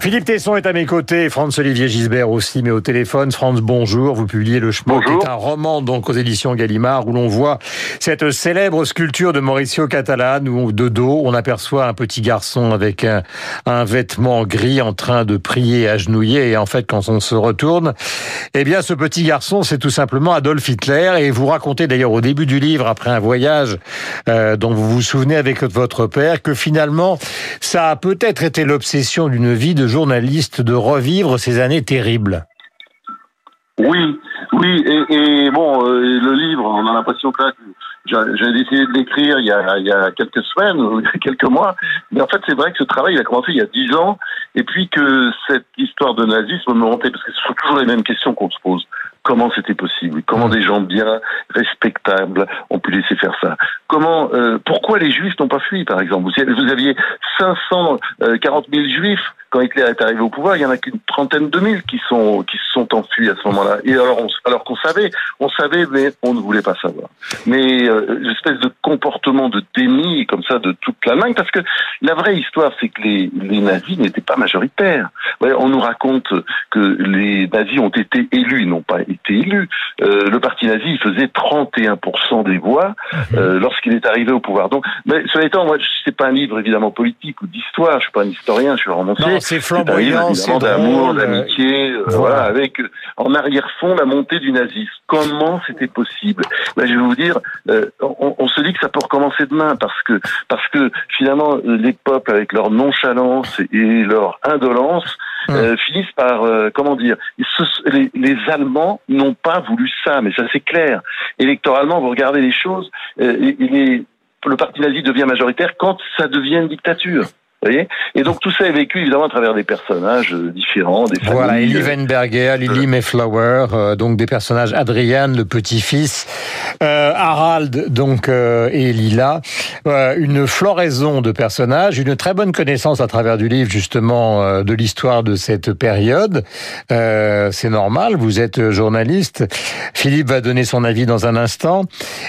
Philippe Tesson est à mes côtés, Franz-Olivier Gisbert aussi, mais au téléphone. Franz, bonjour. Vous publiez Le Chemin, qui est un roman donc aux éditions Gallimard, où l'on voit cette célèbre sculpture de Mauricio Catalan, où de dos, on aperçoit un petit garçon avec un, un vêtement gris en train de prier agenouillé. Et en fait, quand on se retourne, eh bien, ce petit garçon, c'est tout simplement Adolf Hitler. Et vous racontez d'ailleurs au début du livre, après un voyage euh, dont vous vous souvenez avec votre père, que finalement, ça a peut-être été l'obsession d'une vie de journaliste de revivre ces années terribles. Oui, oui, et, bon, euh, le livre, on a l'impression que j'ai décidé de l'écrire il, y a, il y a quelques semaines quelques mois, mais en fait c'est vrai que ce travail il a commencé il y a dix ans, et puis que cette histoire de nazisme me montait, parce que ce sont toujours les mêmes questions qu'on se pose. Comment c'était possible? Comment des gens bien, respectables, ont pu laisser faire ça? Comment, euh, pourquoi les Juifs n'ont pas fui, par exemple? Vous aviez 540 000 Juifs quand Hitler est arrivé au pouvoir, il y en a qu'une trentaine de mille qui sont qui se sont enfuis à ce moment-là. Et alors, alors qu'on savait, on savait, mais on ne voulait pas savoir. Mais euh, une espèce de comportement de déni comme ça de toute l'Allemagne, parce que la vraie histoire, c'est que les, les nazis n'étaient pas majoritaires. On nous raconte que les nazis ont été élus, n'ont pas été élus. Euh, le parti nazi il faisait 31% des voix mhm. euh, lorsqu'il est arrivé au pouvoir. Donc, mais cela étant, moi, c'est pas un livre évidemment politique ou d'histoire. Je suis pas un historien, je suis romancier c'est flamboyant, c'est d'amour, d'amitié, euh, voilà. avec en arrière-fond la montée du nazisme. Comment c'était possible? Ben, Je vais vous dire, euh, on, on, se dit que ça peut recommencer demain parce que parce que finalement les peuples avec leur nonchalance et leur indolence. Euh, finissent par comment dire les, les Allemands n'ont pas voulu ça, mais ça c'est clair. Électoralement, vous regardez les choses, est, le parti nazi devient majoritaire quand ça devient une dictature voyez et donc tout ça est vécu évidemment à travers des personnages différents, des familles. Voilà, Elie Weinberger, Lily Mayflower, euh, donc des personnages Adrian, le petit-fils, euh, Harald, donc euh, et Lila, euh, une floraison de personnages, une très bonne connaissance à travers du livre justement euh, de l'histoire de cette période. C'est normal, vous êtes journaliste. Philippe va donner son avis dans un instant.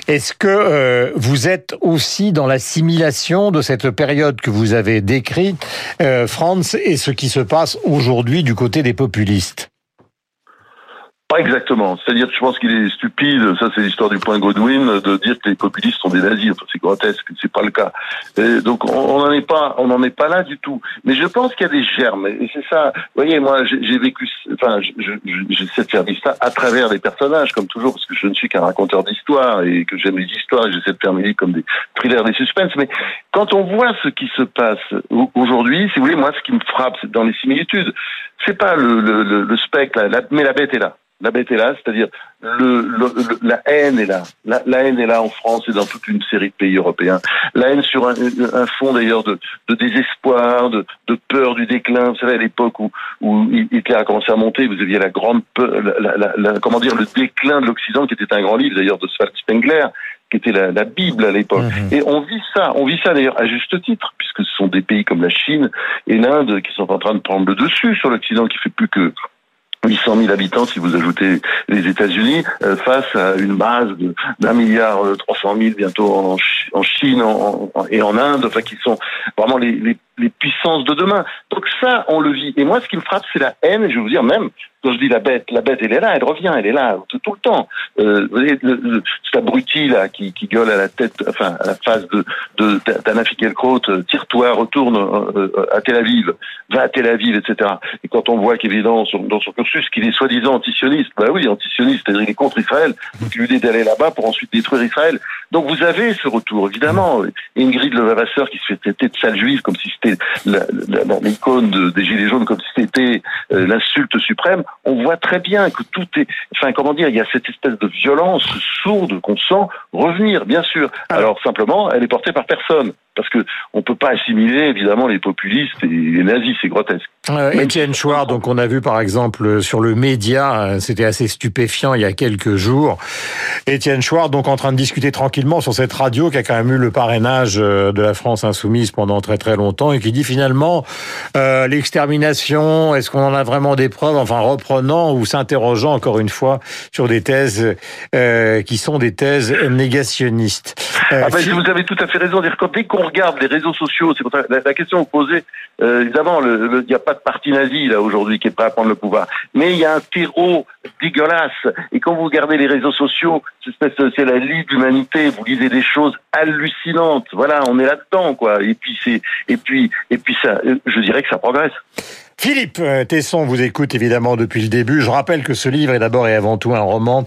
Est-ce que vous êtes aussi dans l'assimilation de cette période que vous avez décrite écrit, euh, Franz, et ce qui se passe aujourd'hui du côté des populistes pas exactement. C'est-à-dire, je pense qu'il est stupide, ça c'est l'histoire du point Godwin, de dire que les populistes sont des nazis. Enfin, c'est grotesque, c'est pas le cas. Et donc, on n'en est pas, on n'en est pas là du tout. Mais je pense qu'il y a des germes. Et c'est ça. Vous voyez, moi, j'ai vécu, enfin, j'essaie de faire ça à travers des personnages, comme toujours, parce que je ne suis qu'un raconteur d'histoire et que j'aime les histoires et j'essaie de faire mes livres comme des thrillers, des suspens. Mais quand on voit ce qui se passe aujourd'hui, si vous voulez, moi, ce qui me frappe, c'est dans les similitudes, c'est pas le, le, le, spectre, mais la bête est là. La bête est là, c'est-à-dire le, la haine est là. La, haine est là en France et dans toute une série de pays européens. La haine sur un, un fond d'ailleurs de, de, désespoir, de, de, peur du déclin. Vous savez, à l'époque où, où Hitler a commencé à monter, vous aviez la grande peur, la, la, comment dire, le déclin de l'Occident, qui était un grand livre d'ailleurs de Sven Spengler, qui était la, la Bible à l'époque. Mhm. Et on vit ça, on vit ça d'ailleurs à juste titre, puisque ce sont des pays comme la Chine et l'Inde qui sont en train de prendre le dessus sur l'Occident, qui fait plus que 800 000 habitants si vous ajoutez les États-Unis euh, face à une base d'un milliard euh, trois cent mille bientôt en, en Chine et en Inde, enfin qui sont vraiment les, les, les, puissances de demain. Donc ça, on le vit. Et moi, ce qui me frappe, c'est la haine. Et je vais vous dire même quand je dis la bête, la bête, elle est là, elle revient, elle est là tout, le temps. Euh, vous voyez, cet abruti là qui, gueule à la tête, enfin à la face de d'Anna Finkielkraut, euh, tire-toi, retourne euh, euh, à Tel Aviv, va à Tel Aviv, etc. Et quand on voit qu'évidemment dans son cursus qu'il est soi-disant antisioniste, bah oui, antisioniste, c'est-à-dire qu'il est contre Israël, donc il lui d'aller là-bas pour ensuite détruire Israël. Donc vous avez ce retour, évidemment. Ingrid Levavasseur qui se fait traiter de sale juive comme si c'était l'icône des Gilets jaunes, comme si c'était l'insulte suprême on voit très bien que tout est, enfin comment dire, il y a cette espèce de violence sourde qu'on sent revenir, bien sûr. Alors simplement, elle est portée par personne. Parce que on peut pas assimiler évidemment les populistes et les nazis, c'est grotesque. Euh, Étienne Chouard, donc on a vu par exemple sur le média, euh, c'était assez stupéfiant il y a quelques jours. Étienne Chouard, donc en train de discuter tranquillement sur cette radio qui a quand même eu le parrainage euh, de la France insoumise pendant très très longtemps et qui dit finalement euh, l'extermination, est-ce qu'on en a vraiment des preuves? Enfin reprenant ou s'interrogeant encore une fois sur des thèses euh, qui sont des thèses négationnistes. Euh, ah ben, vous avez tout à fait raison. Dire dès qu'on regarde les réseaux sociaux, c'est la, la, question posez. Euh, évidemment, il n'y a pas de parti nazi là aujourd'hui qui est prêt à prendre le pouvoir, mais il y a un terreau dégueulasse. Et quand vous regardez les réseaux sociaux, c'est la Ligue d'humanité. Vous lisez des choses hallucinantes. Voilà, on est là-dedans, quoi. Et puis c'est, et puis, et puis ça, je dirais que ça progresse. Philippe euh, Tesson vous écoute évidemment depuis le début. Je rappelle que ce livre est d'abord et avant tout un roman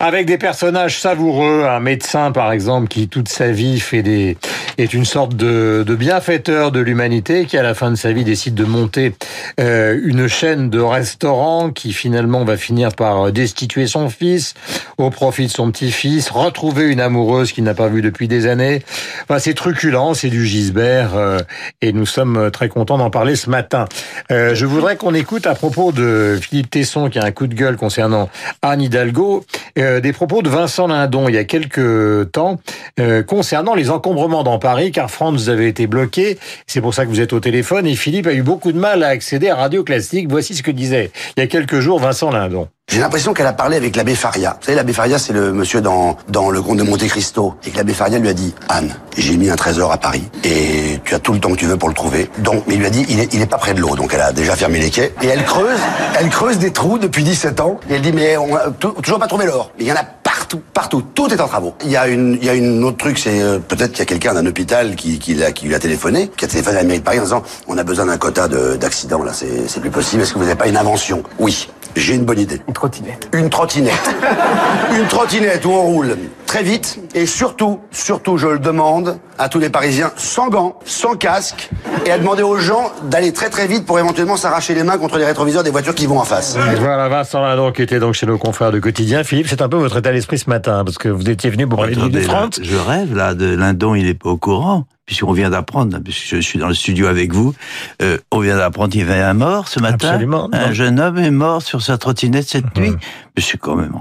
avec des personnages savoureux, un médecin par exemple qui toute sa vie fait des est une sorte de, de bienfaiteur de l'humanité qui à la fin de sa vie décide de monter euh, une chaîne de restaurants qui finalement va finir par destituer son fils au profit de son petit-fils, retrouver une amoureuse qu'il n'a pas vue depuis des années. Enfin, c'est truculent, c'est du Gisbert euh, et nous sommes très contents d'en parler ce matin. Euh, euh, je voudrais qu'on écoute à propos de Philippe Tesson qui a un coup de gueule concernant Anne Hidalgo, euh, des propos de Vincent Lindon il y a quelques temps euh, concernant les encombrements dans Paris, car France vous avez été bloqué. C'est pour ça que vous êtes au téléphone et Philippe a eu beaucoup de mal à accéder à Radio Classique. Voici ce que disait il y a quelques jours Vincent Lindon. J'ai l'impression qu'elle a parlé avec l'abbé Faria. Vous savez, l'abbé Faria, c'est le monsieur dans, dans le comte de Monte Cristo. Et que l'abbé Faria lui a dit, Anne, j'ai mis un trésor à Paris. Et tu as tout le temps que tu veux pour le trouver. Donc, mais il lui a dit, il est, il est pas près de l'eau. Donc, elle a déjà fermé les quais. Et elle creuse, elle creuse des trous depuis 17 ans. Et elle dit, mais on a toujours pas trouvé l'or. Mais il y en a partout, partout. Tout est en travaux. Il y a une, il y a une autre truc, c'est euh, peut-être qu'il y a quelqu'un d'un hôpital qui, qui, lui a téléphoné, qui a téléphoné à la mairie de Paris en disant, on a besoin d'un quota d'accidents, là, c'est plus possible. Est-ce que vous n'avez pas une invention? Oui. J'ai une bonne idée. Une trottinette. Une trottinette. une trottinette où on roule très vite et surtout, surtout, je le demande à tous les Parisiens, sans gants, sans casque et à demander aux gens d'aller très très vite pour éventuellement s'arracher les mains contre les rétroviseurs des voitures qui vont en face. Voilà, Vincent Lindon qui était donc chez nos confrères de quotidien. Philippe, c'est un peu votre état d'esprit ce matin parce que vous étiez venu pour parler de France. Je rêve là de Lindon, il est pas au courant puisqu'on vient d'apprendre, puisque je suis dans le studio avec vous, euh, on vient d'apprendre qu'il y avait un mort ce matin. Absolument. Un jeune homme est mort sur sa trottinette cette nuit. Mais c'est quand même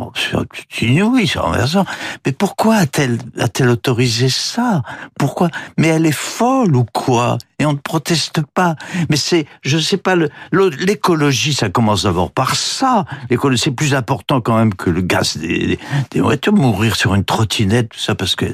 inouï, c'est renversant. Mais pourquoi a-t-elle a-t-elle autorisé ça? Pourquoi? Mais elle est folle ou quoi? Et on ne proteste pas. Mais c'est, je sais pas, l'écologie, ça commence d'abord par ça. L'écologie, c'est plus important quand même que le gaz des, des voitures. Mourir sur une trottinette, tout ça, parce que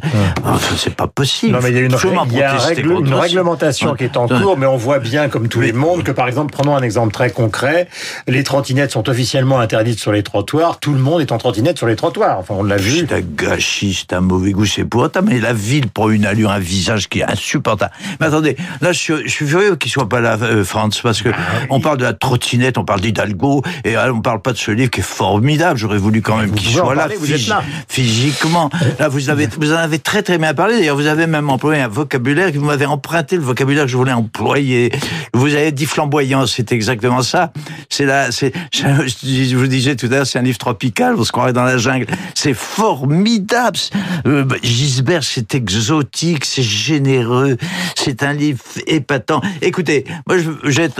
enfin, c'est pas possible. Non, mais il y a une, y a une réglementation qui est en cours, mais on voit bien, comme tous les mondes, que par exemple, prenons un exemple très concret, les trottinettes sont officiellement interdites sur les trottoirs. Tout le monde est en trottinette sur les trottoirs. Enfin, on l'a vu. C'est un gâchis, c'est un mauvais goût, c'est pour mais la ville prend une allure, un visage qui est insupportable. Mais attendez, là, je suis, je suis furieux qu'il soit pas là, euh, France, parce que ah on parle de la trottinette, on parle d'Hidalgo, et on parle pas de ce livre qui est formidable. J'aurais voulu quand même qu'il soit là, là, physiquement. Là, vous avez, vous en avez très très bien parlé. D'ailleurs, vous avez même employé un vocabulaire que vous m'avez emprunté, le vocabulaire que je voulais employer. Vous avez dit flamboyant, c'est exactement ça. C'est là, c'est, je vous disais tout à l'heure, c'est un livre tropical, vous se croirez dans la jungle. C'est formidable. Euh, Gisbert, c'est exotique, c'est généreux, c'est un livre épatant. Écoutez, moi,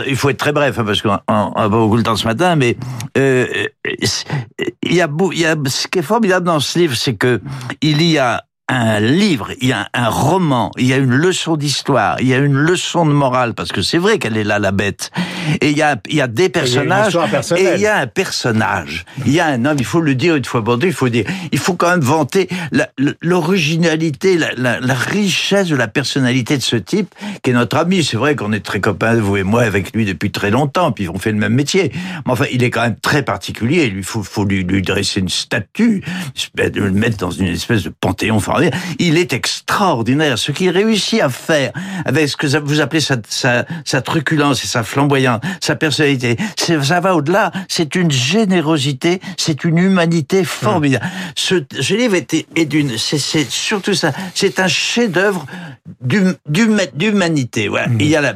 il faut être très bref, hein, parce qu'on n'a pas beaucoup le temps ce matin, mais euh, il y a, il y a, ce qui est formidable dans ce livre, c'est que il y a un livre, il y a un roman, il y a une leçon d'histoire, il y a une leçon de morale, parce que c'est vrai qu'elle est là, la bête. Et il y a, il y a des personnages, et il y a un personnage. Il y a un homme, il faut le dire une fois pour toutes, il faut dire, il faut quand même vanter l'originalité, la, la, la, richesse de la personnalité de ce type, qui est notre ami. C'est vrai qu'on est très copains, vous et moi, avec lui depuis très longtemps, puis on fait le même métier. Mais enfin, il est quand même très particulier, il faut, faut lui, lui dresser une statue, le mettre dans une espèce de panthéon il est extraordinaire. Ce qu'il réussit à faire avec ce que vous appelez sa, sa, sa truculence et sa flamboyance, sa personnalité, ça va au-delà. C'est une générosité, c'est une humanité formidable. Ce, ce livre est, est d'une, c'est surtout ça. C'est un chef-d'œuvre d'humanité. Ouais. Mmh. Il y a la,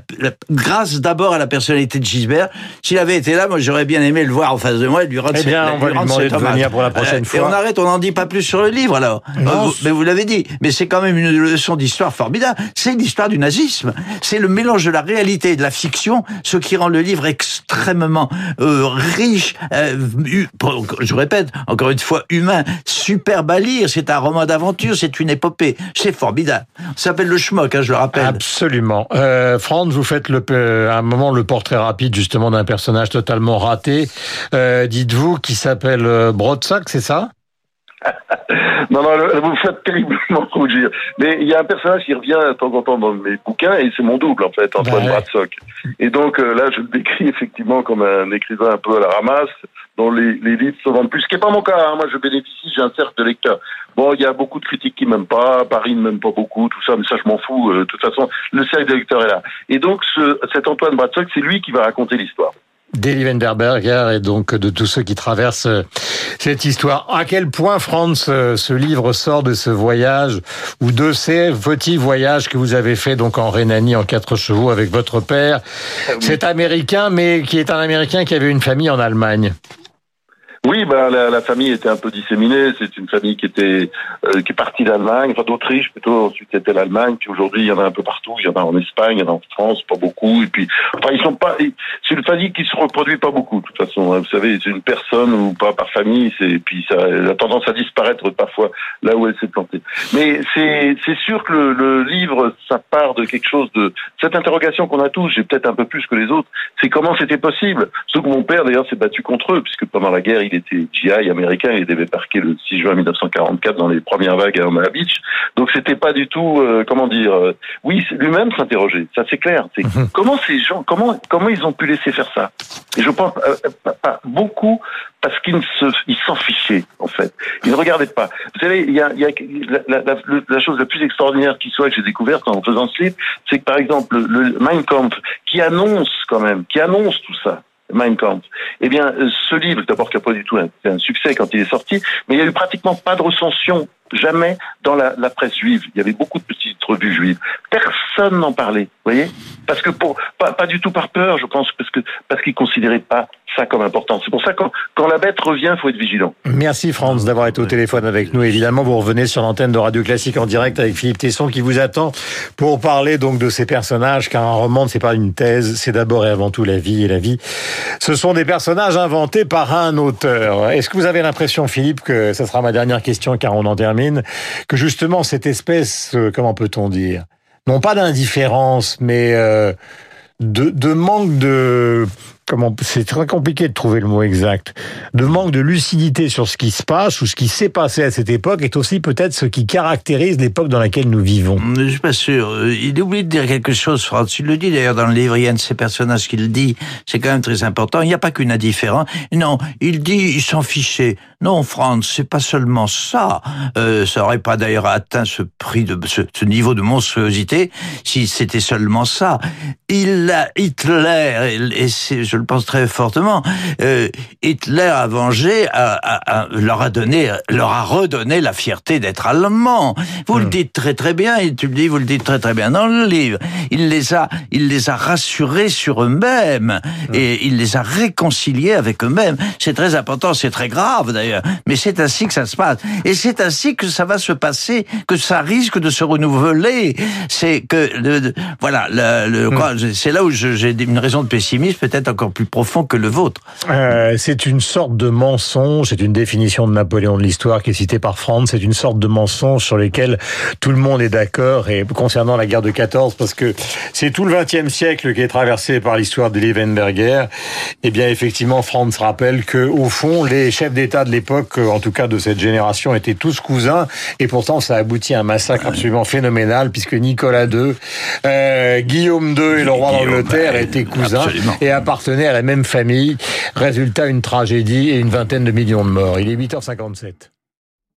grâce d'abord à la personnalité de Gisbert. S'il avait été là, moi j'aurais bien aimé le voir en face de moi et lui rendre. Eh bien, on va lui demander de venir pour la prochaine fois. Et on arrête, on n'en dit pas plus sur le livre alors. Non, mais vous l'avez dit, mais c'est quand même une leçon d'histoire formidable. C'est l'histoire du nazisme. C'est le mélange de la réalité et de la fiction, ce qui rend le livre extrêmement euh, riche, euh, je répète, encore une fois, humain, superbe à lire. C'est un roman d'aventure, c'est une épopée. C'est formidable. Ça s'appelle le schmock, hein, je le rappelle. Absolument. Euh, Franz, vous faites le, euh, à un moment le portrait rapide justement d'un personnage totalement raté. Euh, dites-vous qui s'appelle euh, Brodsack, c'est ça? non, non, vous faites terriblement rougir. Mais il y a un personnage qui revient de temps en temps dans mes bouquins, et c'est mon double, en fait, Antoine ouais. Bradsock. Et donc, euh, là, je le décris effectivement comme un écrivain un peu à la ramasse, dont les, les livres se vendent plus. Ce qui n'est pas mon cas, hein. moi, je bénéficie, j'ai un cercle de lecteurs. Bon, il y a beaucoup de critiques qui m'aiment pas, Paris ne m'aime pas beaucoup, tout ça, mais ça, je m'en fous. Euh, de toute façon, le cercle de lecteurs est là. Et donc, ce, cet Antoine Bradsock, c'est lui qui va raconter l'histoire d'Elie Wenderberger et donc de tous ceux qui traversent euh, cette histoire. À quel point, Franz, euh, ce livre sort de ce voyage ou de ces petits voyages que vous avez fait donc en Rhénanie en quatre chevaux avec votre père, ah oui. cet Américain, mais qui est un Américain qui avait une famille en Allemagne. Oui, ben la, la, famille était un peu disséminée. C'est une famille qui était euh, qui est partie d'Allemagne, enfin d'Autriche plutôt. Ensuite c'était l'Allemagne. Puis aujourd'hui il y en a un peu partout. Il y en a en Espagne, il y en a en France, pas beaucoup. Et puis enfin ils sont pas. C'est une famille qui se reproduit pas beaucoup. De toute façon, hein. vous savez, c'est une personne ou pas par famille. C'est puis ça a tendance à disparaître parfois là où elle s'est plantée. Mais c'est c'est sûr que le, le, livre ça part de quelque chose de cette interrogation qu'on a tous. J'ai peut-être un peu plus que les autres. C'est comment c'était possible. Ce que mon père d'ailleurs s'est battu contre eux puisque pendant la guerre il était GI américain, il était débarqué le 6 juin 1944 dans les premières vagues à Omaha Beach. Donc c'était pas du tout, euh, comment dire, euh, oui, lui-même s'interrogeait, ça c'est clair. C'est mmh. comment ces gens, comment comment ils ont pu laisser faire ça? Et je pense euh, pas, pas, beaucoup parce qu'ils se, ils s'en fichaient en fait. Ils ne regardaient pas. Vous savez, il y a, y a la, la, la, la, chose la plus extraordinaire qui soit que j'ai découverte en faisant ce livre, c'est que par exemple le, le Mein Kampf qui annonce quand même, qui annonce tout ça. Mein Kampf. Eh bien, ce livre, d'abord, qui n'a pas du tout un, un, succès quand il est sorti, mais il n'y a eu pratiquement pas de recension, jamais, dans la, la, presse juive. Il y avait beaucoup de petites revues juives. Personne n'en parlait, vous voyez? Parce que pour, pas, pas du tout par peur, je pense, parce que parce qu'ils considéraient pas ça comme important. C'est pour ça que quand, quand, la bête revient, il faut être vigilant. Merci Franz d'avoir été au téléphone avec nous. Évidemment, vous revenez sur l'antenne de Radio Classique en direct avec Philippe Tesson qui vous attend pour parler donc de ces personnages, car un roman, c'est pas une thèse, c'est d'abord et avant tout la vie. Et la vie, ce sont des personnages inventés par un auteur. Est-ce que vous avez l'impression, Philippe, que ça sera ma dernière question, car on en termine, que justement cette espèce, euh, comment peut-on dire, non pas d'indifférence, mais euh, de, de manque de comment c'est très compliqué de trouver le mot exact, de manque de lucidité sur ce qui se passe ou ce qui s'est passé à cette époque est aussi peut-être ce qui caractérise l'époque dans laquelle nous vivons. Je suis pas sûr. Il oublie de dire quelque chose, Franz. Il le dit d'ailleurs dans le livre, il y a un de ces personnages qui le dit. C'est quand même très important. Il n'y a pas qu'une indifférence. Non, il dit, il s'en fichait. Non, Franz, c'est pas seulement ça. Euh, ça aurait pas d'ailleurs atteint ce prix de ce, ce niveau de monstruosité si c'était seulement ça. Il a Hitler et c'est je le pense très fortement. Euh, Hitler a vengé, a, a, a, leur a donné, leur a redonné la fierté d'être allemand. Vous mmh. le dites très très bien, et tu le dis, vous le dites très très bien dans le livre. Il les a, il les a rassurés sur eux-mêmes mmh. et il les a réconciliés avec eux-mêmes. C'est très important, c'est très grave d'ailleurs, mais c'est ainsi que ça se passe. Et c'est ainsi que ça va se passer, que ça risque de se renouveler. C'est que, le, le, voilà, le, mmh. c'est là où j'ai une raison de pessimisme, peut-être encore plus profond que le vôtre. Euh, c'est une sorte de mensonge, c'est une définition de Napoléon de l'histoire qui est citée par Franz, c'est une sorte de mensonge sur lesquels tout le monde est d'accord et concernant la guerre de 14 parce que c'est tout le 20e siècle qui est traversé par l'histoire de Levenberger. Eh bien effectivement Franz rappelle que au fond les chefs d'État de l'époque, en tout cas de cette génération, étaient tous cousins et pourtant ça aboutit à un massacre absolument phénoménal puisque Nicolas II, euh, Guillaume II et le roi d'Angleterre étaient cousins absolument. et appartenaient à la même famille. Résultat, une tragédie et une vingtaine de millions de morts. Il est 8h57.